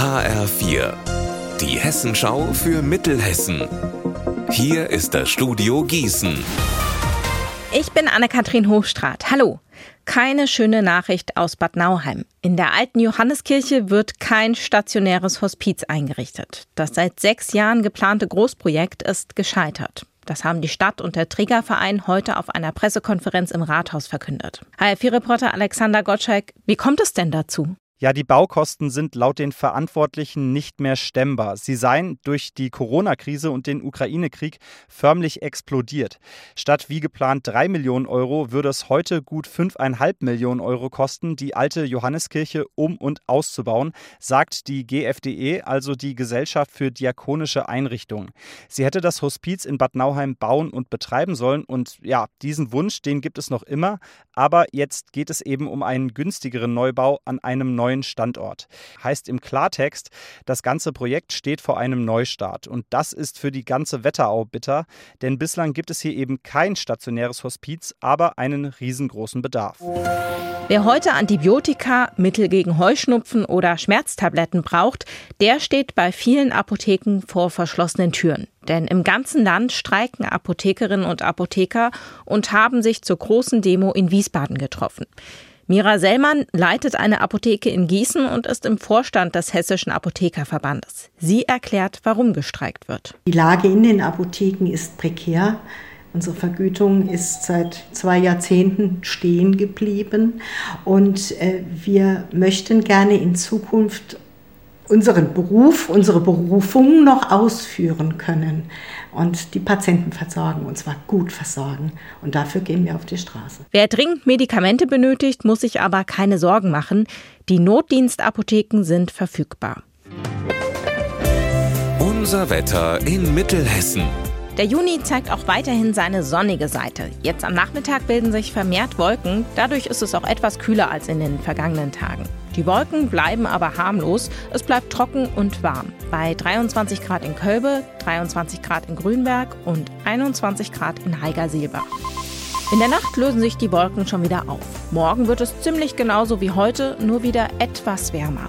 HR4, die Hessenschau für Mittelhessen. Hier ist das Studio Gießen. Ich bin Anne-Kathrin Hochstrat. Hallo. Keine schöne Nachricht aus Bad Nauheim. In der alten Johanneskirche wird kein stationäres Hospiz eingerichtet. Das seit sechs Jahren geplante Großprojekt ist gescheitert. Das haben die Stadt und der Trägerverein heute auf einer Pressekonferenz im Rathaus verkündet. HR4-Reporter Alexander Gottschalk, wie kommt es denn dazu? Ja, die Baukosten sind laut den Verantwortlichen nicht mehr stemmbar. Sie seien durch die Corona-Krise und den Ukraine-Krieg förmlich explodiert. Statt wie geplant drei Millionen Euro würde es heute gut fünfeinhalb Millionen Euro kosten, die alte Johanneskirche um- und auszubauen, sagt die GFDE, also die Gesellschaft für diakonische Einrichtungen. Sie hätte das Hospiz in Bad Nauheim bauen und betreiben sollen und ja, diesen Wunsch, den gibt es noch immer, aber jetzt geht es eben um einen günstigeren Neubau an einem neuen neuen Standort. Heißt im Klartext, das ganze Projekt steht vor einem Neustart. Und das ist für die ganze Wetterau bitter, denn bislang gibt es hier eben kein stationäres Hospiz, aber einen riesengroßen Bedarf. Wer heute Antibiotika, Mittel gegen Heuschnupfen oder Schmerztabletten braucht, der steht bei vielen Apotheken vor verschlossenen Türen. Denn im ganzen Land streiken Apothekerinnen und Apotheker und haben sich zur großen Demo in Wiesbaden getroffen. Mira Sellmann leitet eine Apotheke in Gießen und ist im Vorstand des Hessischen Apothekerverbandes. Sie erklärt, warum gestreikt wird. Die Lage in den Apotheken ist prekär. Unsere Vergütung ist seit zwei Jahrzehnten stehen geblieben und äh, wir möchten gerne in Zukunft unseren Beruf, unsere Berufung noch ausführen können und die Patienten versorgen, und zwar gut versorgen. Und dafür gehen wir auf die Straße. Wer dringend Medikamente benötigt, muss sich aber keine Sorgen machen. Die Notdienstapotheken sind verfügbar. Unser Wetter in Mittelhessen. Der Juni zeigt auch weiterhin seine sonnige Seite. Jetzt am Nachmittag bilden sich vermehrt Wolken. Dadurch ist es auch etwas kühler als in den vergangenen Tagen. Die Wolken bleiben aber harmlos. Es bleibt trocken und warm. Bei 23 Grad in Kölbe, 23 Grad in Grünberg und 21 Grad in Heigerseelbach. In der Nacht lösen sich die Wolken schon wieder auf. Morgen wird es ziemlich genauso wie heute, nur wieder etwas wärmer.